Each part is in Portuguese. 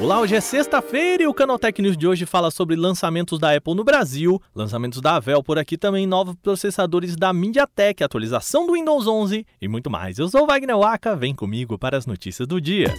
Olá, hoje é sexta-feira e o Canaltech News de hoje fala sobre lançamentos da Apple no Brasil, lançamentos da Avel por aqui também, novos processadores da MediaTek, atualização do Windows 11 e muito mais. Eu sou Wagner Waka, vem comigo para as notícias do dia.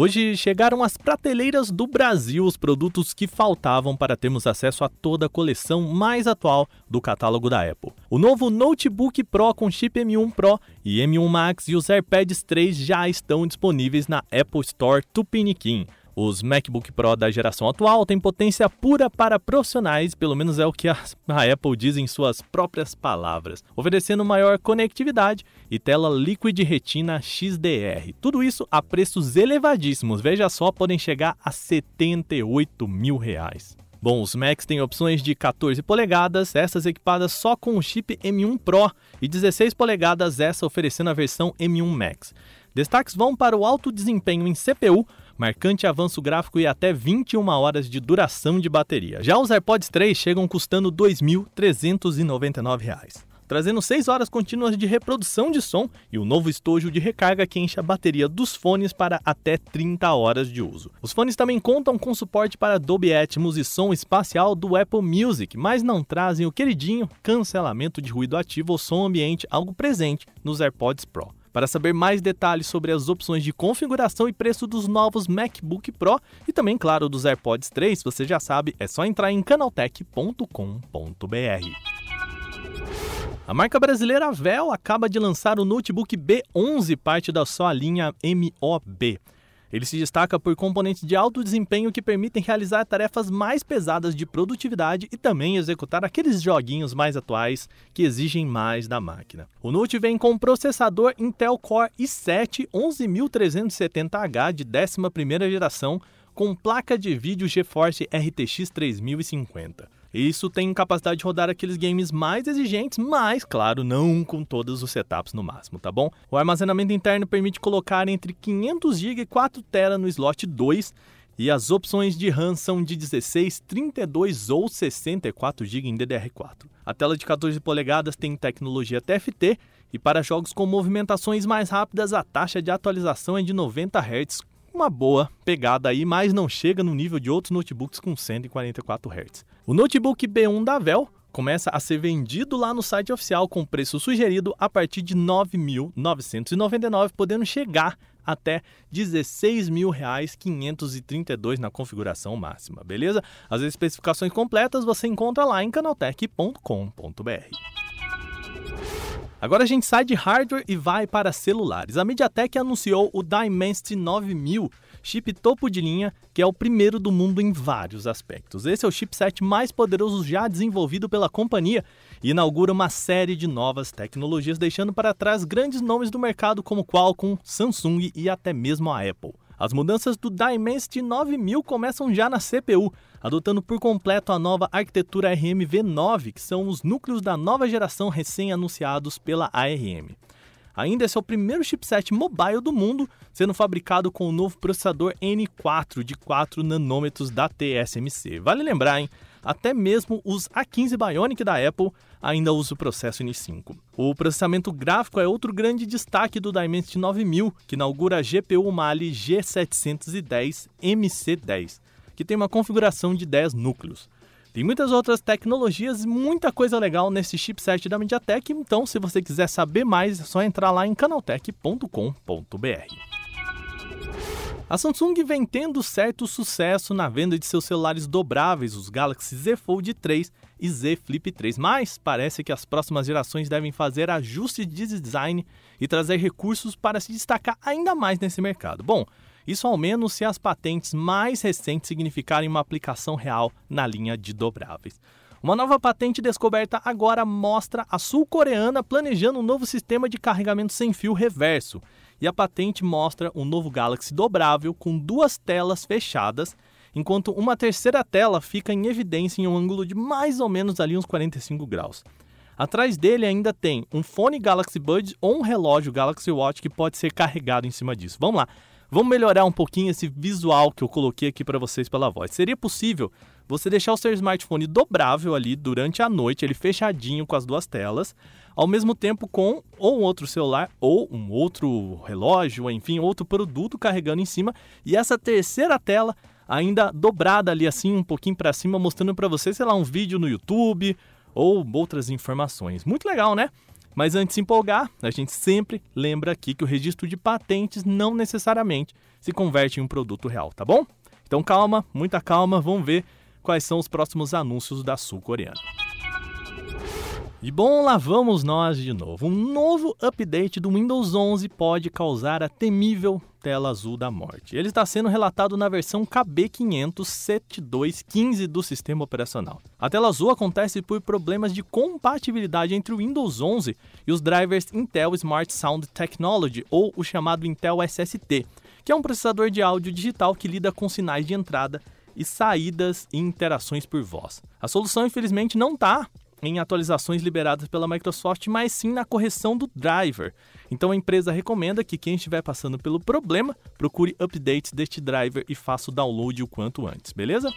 Hoje chegaram às prateleiras do Brasil os produtos que faltavam para termos acesso a toda a coleção mais atual do catálogo da Apple. O novo Notebook Pro com chip M1 Pro e M1 Max e os AirPods 3 já estão disponíveis na Apple Store Tupiniquim. Os MacBook Pro da geração atual têm potência pura para profissionais, pelo menos é o que a, Apple diz em suas próprias palavras, oferecendo maior conectividade e tela Liquid Retina XDR. Tudo isso a preços elevadíssimos, veja só, podem chegar a 78 mil reais. Bom, os Macs têm opções de 14 polegadas, essas equipadas só com o chip M1 Pro, e 16 polegadas, essa oferecendo a versão M1 Max. Destaques vão para o alto desempenho em CPU, marcante avanço gráfico e até 21 horas de duração de bateria. Já os AirPods 3 chegam custando R$ 2.399 trazendo 6 horas contínuas de reprodução de som e o um novo estojo de recarga que enche a bateria dos fones para até 30 horas de uso. Os fones também contam com suporte para Dolby Atmos e som espacial do Apple Music, mas não trazem o queridinho cancelamento de ruído ativo ou som ambiente, algo presente nos AirPods Pro. Para saber mais detalhes sobre as opções de configuração e preço dos novos MacBook Pro e também, claro, dos AirPods 3, você já sabe, é só entrar em canaltech.com.br. A marca brasileira Vel acaba de lançar o notebook B11, parte da sua linha MOB. Ele se destaca por componentes de alto desempenho que permitem realizar tarefas mais pesadas de produtividade e também executar aqueles joguinhos mais atuais que exigem mais da máquina. O Note vem com processador Intel Core i7 11370H de 11ª geração com placa de vídeo GeForce RTX 3050. Isso tem capacidade de rodar aqueles games mais exigentes, mas, claro, não com todos os setups no máximo, tá bom? O armazenamento interno permite colocar entre 500 GB e 4 TB no slot 2 e as opções de RAM são de 16, 32 ou 64 GB em DDR4. A tela de 14 polegadas tem tecnologia TFT e para jogos com movimentações mais rápidas a taxa de atualização é de 90 Hz uma boa pegada aí, mas não chega no nível de outros notebooks com 144 Hz. O notebook B1 da Dell começa a ser vendido lá no site oficial com preço sugerido a partir de R$ 9.999, podendo chegar até R$ 16.532 na configuração máxima, beleza? As especificações completas você encontra lá em canaltech.com.br. Agora a gente sai de hardware e vai para celulares. A MediaTek anunciou o Dimensity 9000, chip topo de linha, que é o primeiro do mundo em vários aspectos. Esse é o chipset mais poderoso já desenvolvido pela companhia e inaugura uma série de novas tecnologias, deixando para trás grandes nomes do mercado como Qualcomm, Samsung e até mesmo a Apple. As mudanças do Dimensity 9000 começam já na CPU, adotando por completo a nova arquitetura ARM-V9, que são os núcleos da nova geração recém-anunciados pela ARM. Ainda esse é o primeiro chipset mobile do mundo, sendo fabricado com o novo processador N4 de 4 nanômetros da TSMC. Vale lembrar, hein? Até mesmo os A15 Bionic da Apple ainda usam o processo N5. O processamento gráfico é outro grande destaque do Dimensity 9000, que inaugura a GPU Mali G710 MC10 que tem uma configuração de 10 núcleos. Tem muitas outras tecnologias e muita coisa legal nesse chipset da MediaTek, então se você quiser saber mais é só entrar lá em canaltech.com.br. A Samsung vem tendo certo sucesso na venda de seus celulares dobráveis, os Galaxy Z Fold 3 e Z Flip 3, mas parece que as próximas gerações devem fazer ajustes de design e trazer recursos para se destacar ainda mais nesse mercado. Bom, isso ao menos se as patentes mais recentes significarem uma aplicação real na linha de dobráveis. Uma nova patente descoberta agora mostra a sul-coreana planejando um novo sistema de carregamento sem fio reverso, e a patente mostra um novo Galaxy dobrável com duas telas fechadas, enquanto uma terceira tela fica em evidência em um ângulo de mais ou menos ali uns 45 graus. Atrás dele ainda tem um fone Galaxy Buds ou um relógio Galaxy Watch que pode ser carregado em cima disso. Vamos lá. Vamos melhorar um pouquinho esse visual que eu coloquei aqui para vocês pela voz. Seria possível você deixar o seu smartphone dobrável ali durante a noite, ele fechadinho com as duas telas, ao mesmo tempo com ou um outro celular ou um outro relógio, enfim, outro produto carregando em cima e essa terceira tela ainda dobrada ali assim um pouquinho para cima, mostrando para você, sei lá, um vídeo no YouTube ou outras informações. Muito legal, né? Mas antes de se empolgar, a gente sempre lembra aqui que o registro de patentes não necessariamente se converte em um produto real, tá bom? Então calma, muita calma, vamos ver quais são os próximos anúncios da sul-coreana. E bom, lá vamos nós de novo. Um novo update do Windows 11 pode causar a temível tela azul da morte. Ele está sendo relatado na versão KB500.72.15 do sistema operacional. A tela azul acontece por problemas de compatibilidade entre o Windows 11 e os drivers Intel Smart Sound Technology, ou o chamado Intel SST, que é um processador de áudio digital que lida com sinais de entrada e saídas e interações por voz. A solução, infelizmente, não está em atualizações liberadas pela Microsoft, mas sim na correção do driver. Então a empresa recomenda que quem estiver passando pelo problema procure updates deste driver e faça o download o quanto antes, beleza?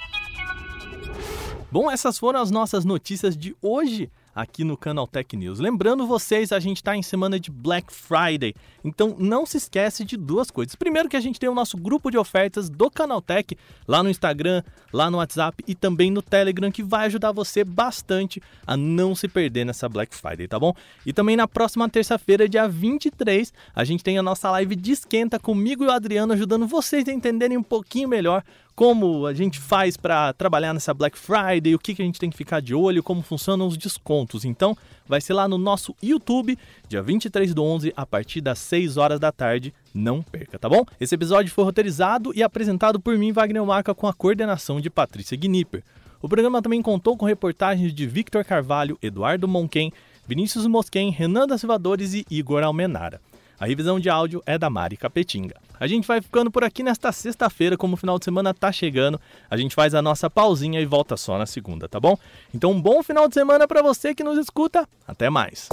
Bom, essas foram as nossas notícias de hoje aqui no Canal Tech News. Lembrando vocês, a gente está em semana de Black Friday, então não se esquece de duas coisas. Primeiro que a gente tem o nosso grupo de ofertas do Canal Tech lá no Instagram, lá no WhatsApp e também no Telegram, que vai ajudar você bastante a não se perder nessa Black Friday, tá bom? E também na próxima terça-feira, dia 23, a gente tem a nossa live de esquenta comigo e o Adriano ajudando vocês a entenderem um pouquinho melhor como a gente faz para trabalhar nessa Black Friday, o que, que a gente tem que ficar de olho, como funcionam os descontos. Então, vai ser lá no nosso YouTube, dia 23 do 11, a partir das 6 horas da tarde. Não perca, tá bom? Esse episódio foi roteirizado e apresentado por mim, Wagner Marca, com a coordenação de Patrícia Gnipper. O programa também contou com reportagens de Victor Carvalho, Eduardo Monquen, Vinícius Mosquen, Renan da Silvadores e Igor Almenara. A revisão de áudio é da Mari Capetinga. A gente vai ficando por aqui nesta sexta-feira, como o final de semana tá chegando. A gente faz a nossa pausinha e volta só na segunda, tá bom? Então, um bom final de semana para você que nos escuta. Até mais.